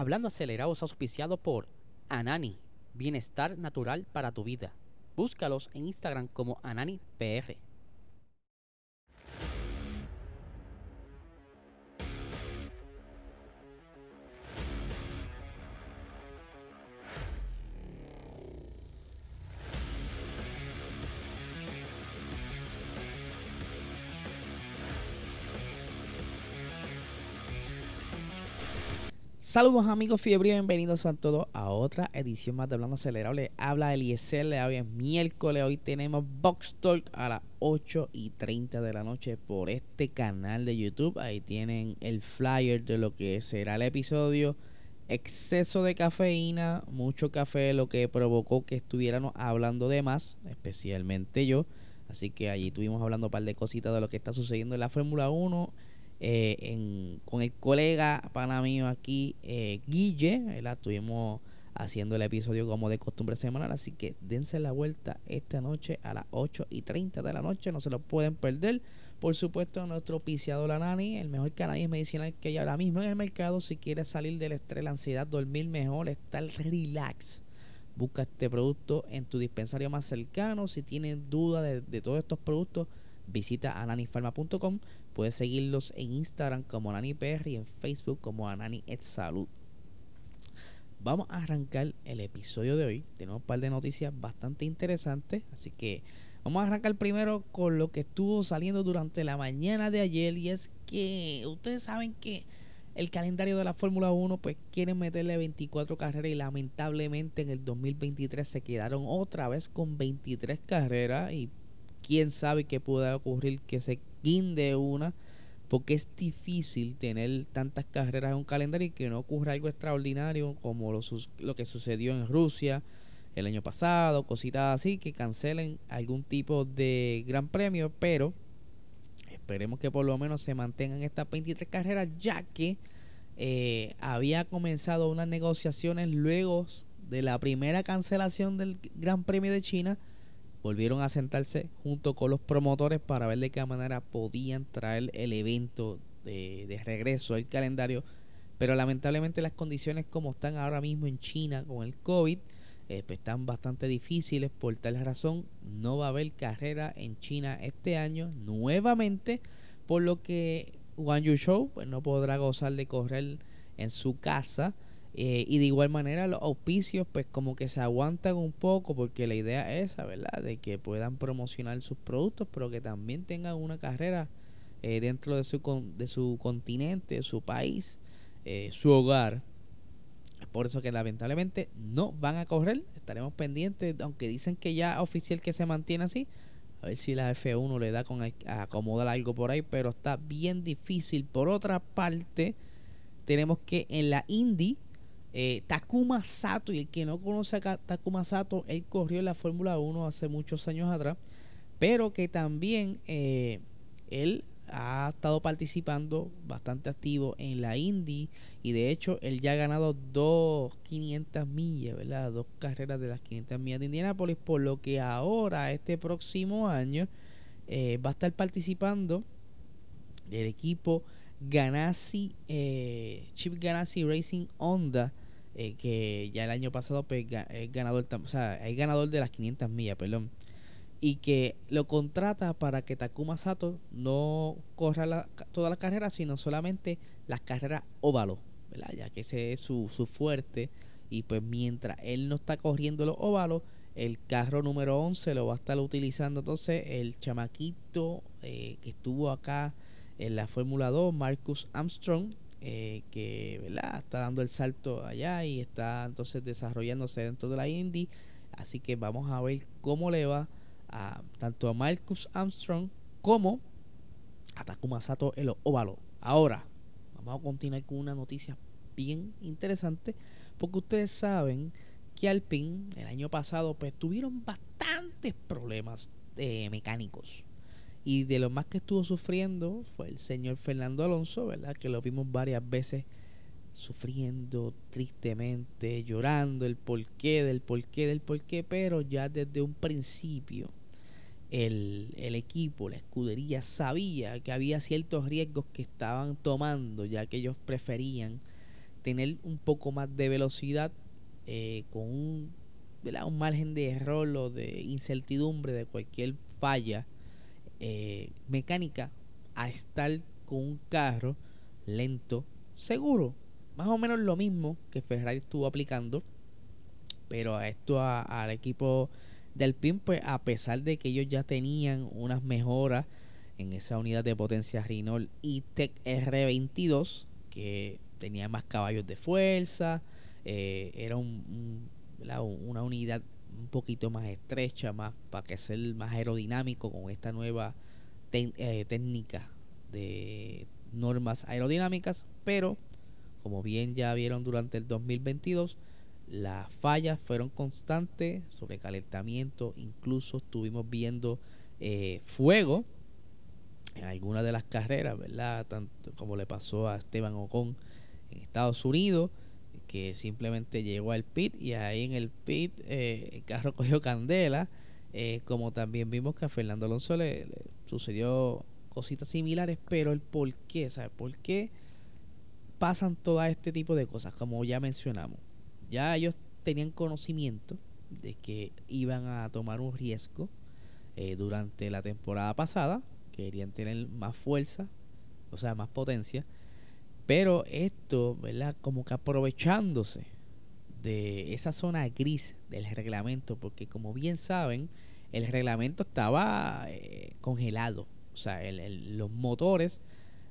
Hablando acelerado es auspiciado por Anani, bienestar natural para tu vida. Búscalos en Instagram como AnaniPR. Saludos amigos fiebre, bienvenidos a todos a otra edición más de Hablando Acelerable. Habla Eliezer, hoy es miércoles, hoy tenemos Box Talk a las 8 y 30 de la noche por este canal de YouTube. Ahí tienen el flyer de lo que será el episodio. Exceso de cafeína, mucho café, lo que provocó que estuviéramos hablando de más, especialmente yo. Así que allí estuvimos hablando un par de cositas de lo que está sucediendo en la Fórmula 1 eh, con el colega pana mío aquí, eh, Guille, estuvimos haciendo el episodio como de costumbre semanal, así que dense la vuelta esta noche a las 8 y 30 de la noche, no se lo pueden perder. Por supuesto, nuestro piciado La Nani, el mejor cannabis medicinal que hay ahora mismo en el mercado. Si quieres salir del estrés, la ansiedad, dormir mejor, estar relax, busca este producto en tu dispensario más cercano. Si tienes duda de, de todos estos productos, visita ananifarma.com. Puedes seguirlos en Instagram como Anani y en Facebook como Anani Salud. Vamos a arrancar el episodio de hoy. Tenemos un par de noticias bastante interesantes, así que vamos a arrancar primero con lo que estuvo saliendo durante la mañana de ayer y es que ustedes saben que el calendario de la Fórmula 1 pues quieren meterle 24 carreras y lamentablemente en el 2023 se quedaron otra vez con 23 carreras y quién sabe qué pueda ocurrir que se guinde una, porque es difícil tener tantas carreras en un calendario y que no ocurra algo extraordinario como lo, lo que sucedió en Rusia el año pasado, cositas así, que cancelen algún tipo de gran premio, pero esperemos que por lo menos se mantengan estas 23 carreras, ya que eh, había comenzado unas negociaciones luego de la primera cancelación del Gran Premio de China volvieron a sentarse junto con los promotores para ver de qué manera podían traer el evento de, regreso al calendario. Pero lamentablemente las condiciones como están ahora mismo en China con el COVID eh, pues están bastante difíciles. Por tal razón no va a haber carrera en China este año nuevamente. Por lo que Wang Yu Show no podrá gozar de correr en su casa eh, y de igual manera los auspicios pues como que se aguantan un poco porque la idea es esa, ¿verdad? De que puedan promocionar sus productos pero que también tengan una carrera eh, dentro de su, de su continente, su país, eh, su hogar. Por eso que lamentablemente no van a correr, estaremos pendientes, aunque dicen que ya oficial que se mantiene así, a ver si la F1 le da con acomodar algo por ahí, pero está bien difícil. Por otra parte, tenemos que en la Indy eh, Takuma Sato, y el que no conoce a Takuma Sato, él corrió en la Fórmula 1 hace muchos años atrás, pero que también eh, él ha estado participando bastante activo en la Indy y de hecho él ya ha ganado dos 500 millas, ¿verdad? Dos carreras de las 500 millas de Indianapolis, por lo que ahora, este próximo año, eh, va a estar participando del equipo Ganassi, Chip Ganassi Racing Honda eh, que ya el año pasado pues, es ganador, o sea, es ganador de las 500 millas, perdón, y que lo contrata para que Takuma Sato no corra la, toda la carrera, sino solamente las carreras ¿verdad? ya que ese es su, su fuerte, y pues mientras él no está corriendo los óvalos, el carro número 11 lo va a estar utilizando. Entonces el chamaquito eh, que estuvo acá en la Fórmula 2, Marcus Armstrong, eh, que ¿verdad? está dando el salto allá y está entonces desarrollándose dentro de la Indy. Así que vamos a ver cómo le va a, tanto a Marcus Armstrong como a Takuma Sato en los óvalos. Ahora, vamos a continuar con una noticia bien interesante porque ustedes saben que Alpine el año pasado pues tuvieron bastantes problemas eh, mecánicos y de lo más que estuvo sufriendo fue el señor Fernando Alonso, ¿verdad? Que lo vimos varias veces sufriendo tristemente, llorando el porqué del porqué del porqué, pero ya desde un principio el, el, equipo, la escudería sabía que había ciertos riesgos que estaban tomando, ya que ellos preferían tener un poco más de velocidad eh, con un, un, margen de error o de incertidumbre de cualquier falla eh, mecánica a estar con un carro lento, seguro. Más o menos lo mismo que Ferrari estuvo aplicando. Pero a esto al equipo del PIN, pues a pesar de que ellos ya tenían unas mejoras en esa unidad de potencia Renault E-Tech R22, que tenía más caballos de fuerza, eh, era un, una unidad un poquito más estrecha, más para que sea más aerodinámico con esta nueva eh, técnica de normas aerodinámicas, pero como bien ya vieron durante el 2022, las fallas fueron constantes, sobrecalentamiento, incluso estuvimos viendo eh, fuego en algunas de las carreras, ¿verdad? Tanto como le pasó a Esteban Ocon en Estados Unidos, que simplemente llegó al pit y ahí en el pit eh, el carro cogió candela, eh, como también vimos que a Fernando Alonso le, sucedió cositas similares, pero el por qué, ¿sabes? ¿Por qué pasan todo este tipo de cosas? Como ya mencionamos, ya ellos tenían conocimiento de que iban a tomar un riesgo eh, durante la temporada pasada, querían tener más fuerza, o sea, más potencia, pero esto, ¿verdad? Como que aprovechándose de esa zona gris del reglamento, porque como bien saben, el reglamento estaba eh, congelado o sea, los motores,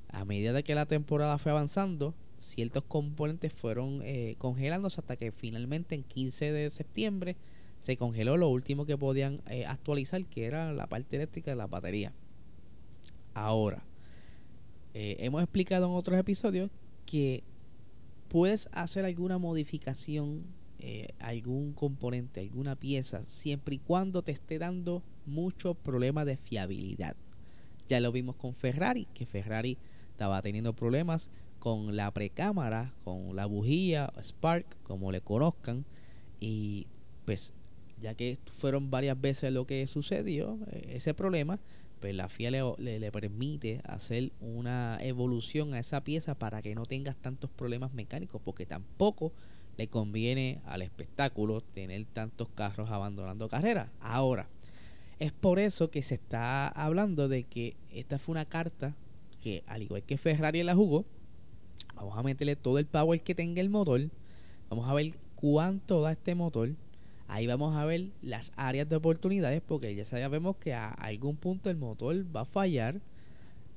a medida de que la temporada fue avanzando, ciertos componentes fueron eh, congelándose hasta que finalmente en 15 de septiembre se congeló lo último que podían eh, actualizar, que era la parte eléctrica de la batería. Ahora, eh, hemos explicado en otros episodios que puedes hacer alguna modificación, algún componente, alguna pieza, siempre y cuando te esté dando muchos problemas de fiabilidad. Ya lo vimos con Ferrari, que Ferrari estaba teniendo problemas con la precámara, con la bujía, Spark, como le conozcan. Y pues, ya que fueron varias veces lo que sucedió, eh, ese problema, pues la FIA le, le, permite hacer una evolución a esa pieza para que no tengas tantos problemas mecánicos, porque tampoco le conviene al espectáculo tener tantos carros abandonando carreras. Ahora, es por eso que se está hablando de que esta fue una carta que, al igual que Ferrari la jugó, vamos a meterle todo el power que tenga el motor. Vamos a ver cuánto da este motor. Ahí vamos a ver las áreas de oportunidades porque ya sabemos que a algún punto el motor va a fallar.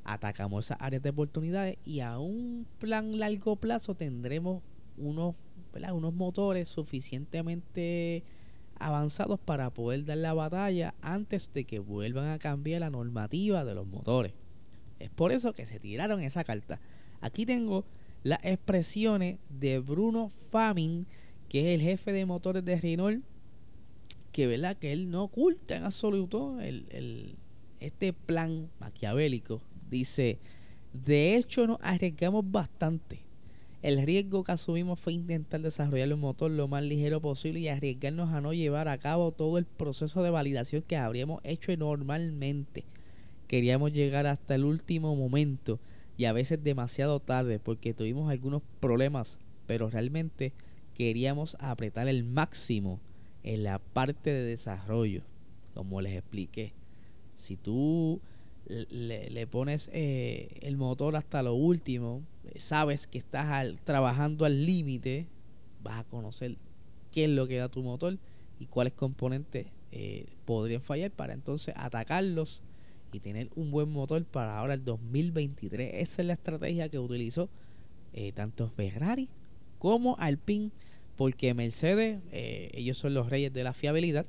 Atacamos esas áreas de oportunidades y a un plan largo plazo tendremos unos, unos motores suficientemente avanzados para poder dar la batalla antes de que vuelvan a cambiar la normativa de los motores. Es por eso que se tiraron esa carta. Aquí tengo las expresiones de Bruno Famin, que es el jefe de motores de Renault, que verdad que él no oculta en absoluto el, este plan maquiavélico. Dice, de hecho nos arriesgamos bastante el riesgo que asumimos fue intentar desarrollar un motor lo más ligero posible y arriesgarnos a no llevar a cabo todo el proceso de validación que habríamos hecho normalmente. Queríamos llegar hasta el último momento y a veces demasiado tarde porque tuvimos algunos problemas, pero realmente queríamos apretar el máximo en la parte de desarrollo, como les expliqué. Si tú le, pones eh, el motor hasta lo último, sabes que estás trabajando al límite, vas a conocer qué es lo que da tu motor y cuáles componentes eh, podrían fallar para entonces atacarlos y tener un buen motor para ahora el 2023. Esa es la estrategia que utilizó eh, tanto Ferrari como Alpine, porque Mercedes, ellos son los reyes de la fiabilidad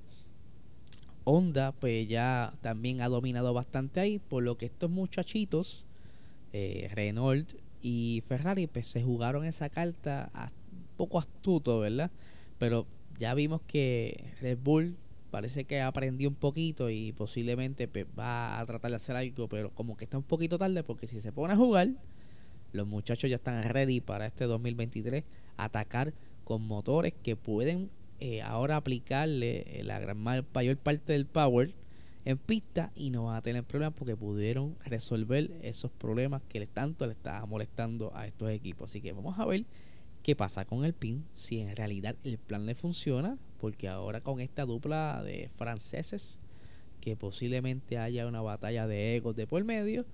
Honda pues ya también ha dominado bastante ahí, por lo que estos muchachitos, eh, Renault y Ferrari, pues se jugaron esa carta un poco astuto, ¿verdad? Pero ya vimos que Red Bull parece que aprendió un poquito y posiblemente pues, va a tratar de hacer algo, pero como que está un poquito tarde porque si se pone a jugar, los muchachos ya están ready para este 2023 atacar con motores que pueden eh, ahora aplicarle eh, la gran mayor parte del power en pista y no van a tener problemas porque pudieron resolver esos problemas que tanto le estaba molestando a estos equipos. Así que vamos a ver qué pasa con el PIN, si en realidad el plan le funciona, porque ahora con esta dupla de franceses, que posiblemente haya una batalla de egos de por medio,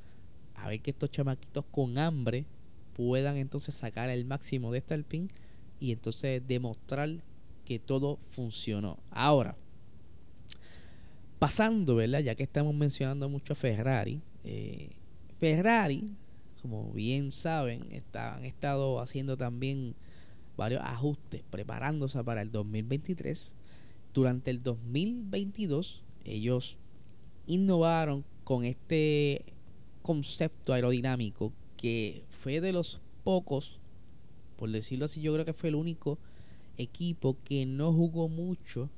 a ver que estos chamaquitos con hambre puedan entonces sacar el máximo de este Alpine y entonces demostrar que todo funcionó. Ahora, pasando, ¿verdad? Ya que estamos mencionando mucho a Ferrari, eh, Ferrari, como bien saben, han estado haciendo también varios ajustes, preparándose para el 2023. Durante el 2022, ellos innovaron con este concepto aerodinámico que fue de los pocos, por decirlo así, yo creo que fue el único equipo que no jugó mucho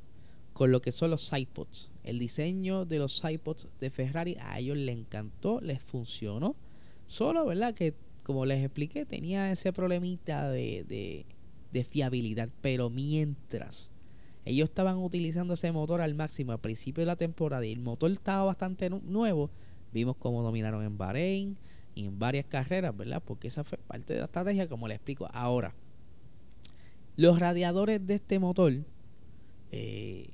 con lo que son los iPods. El diseño de los iPods de Ferrari a ellos les encantó, les funcionó. Solo, ¿verdad? Que como les expliqué, tenía ese problemita de, de, de fiabilidad. Pero mientras ellos estaban utilizando ese motor al máximo al principio de la temporada y el motor estaba bastante nuevo, Vimos cómo dominaron en Bahrein y en varias carreras, ¿verdad? Porque esa fue parte de la estrategia, como le explico. Ahora, los radiadores de este motor eh,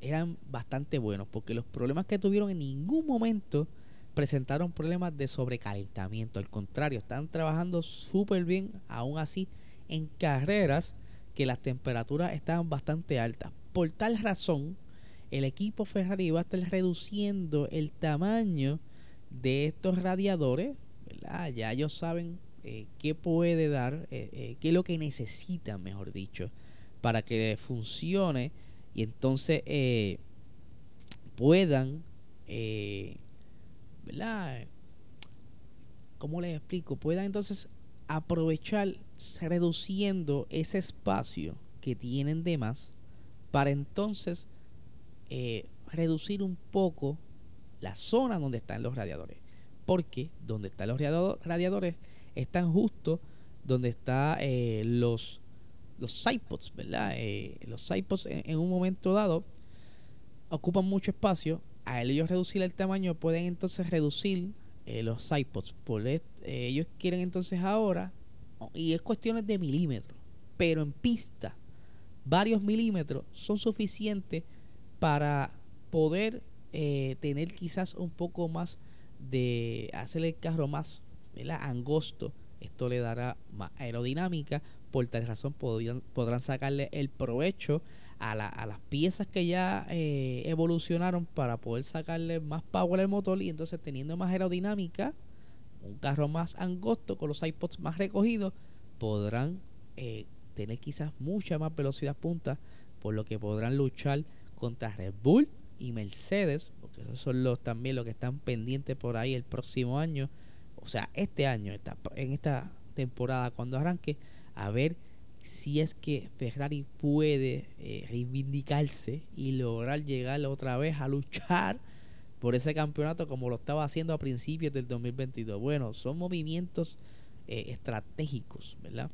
eran bastante buenos porque los problemas que tuvieron en ningún momento presentaron problemas de sobrecalentamiento. Al contrario, están trabajando súper bien, aún así, en carreras que las temperaturas estaban bastante altas. Por tal razón, el equipo Ferrari va a estar reduciendo el tamaño de estos radiadores, ya ellos saben eh, qué puede dar, eh, eh, qué es lo que necesitan, mejor dicho, para que funcione y entonces puedan, ¿verdad? ¿Cómo les explico? Puedan entonces aprovechar reduciendo ese espacio que tienen de más para entonces reducir un poco la zona donde están los radiadores. Porque donde están los radiadores están justo donde están eh, los, los ¿verdad? Eh, los sidepods en, un momento dado ocupan mucho espacio. A ellos reducir el tamaño pueden entonces reducir eh, los sidepods. Por ellos quieren entonces ahora, y es cuestiones de milímetros, pero en pista, varios milímetros son suficientes para poder tener quizás un poco más de hacer el carro más angosto. Esto le dará más aerodinámica. Por tal razón podrán sacarle el provecho a, las piezas que ya eh, evolucionaron para poder sacarle más power al motor y entonces teniendo más aerodinámica, un carro más angosto con los iPods más recogidos, podrán eh, tener quizás mucha más velocidad punta, por lo que podrán luchar contra Red Bull y Mercedes, porque esos son los también los que están pendientes por ahí el próximo año, o sea, este año, en esta temporada cuando arranque, a ver si es que Ferrari puede eh, reivindicarse y lograr llegar otra vez a luchar por ese campeonato como lo estaba haciendo a principios del 2022. Bueno, son movimientos eh, estratégicos, ¿verdad?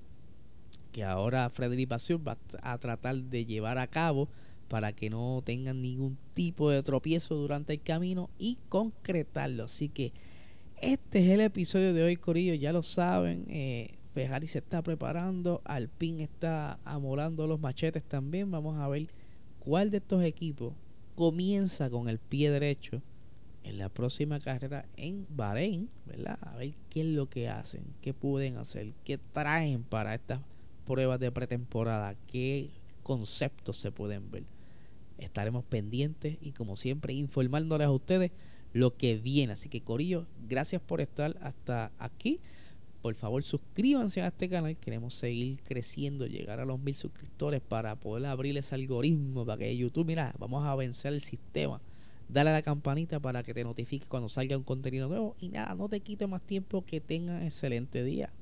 Que ahora Frederic Vasseur va a tratar de llevar a cabo para que no tengan ningún tipo de tropiezo durante el camino y concretarlo. Así que este es el episodio de hoy, Corillo. Ya lo saben. Eh, Ferrari se está preparando. Alpine está amolando los machetes también. Vamos a ver cuál de estos equipos comienza con el pie derecho en la próxima carrera en Bahrein, ¿verdad? A ver qué es lo que hacen, qué pueden hacer, qué traen para estas pruebas de pretemporada, qué conceptos se pueden ver estaremos pendientes y como siempre informándoles a ustedes lo que viene. Así que Corillo, gracias por estar hasta aquí. Por favor, suscríbanse a este canal. Queremos seguir creciendo, llegar a los mil suscriptores para poder abrir ese algoritmo para que YouTube, mira, vamos a vencer el sistema. Dale a la campanita para que te notifique cuando salga un contenido nuevo. Y nada, no te quite más tiempo. Que tengan excelente día.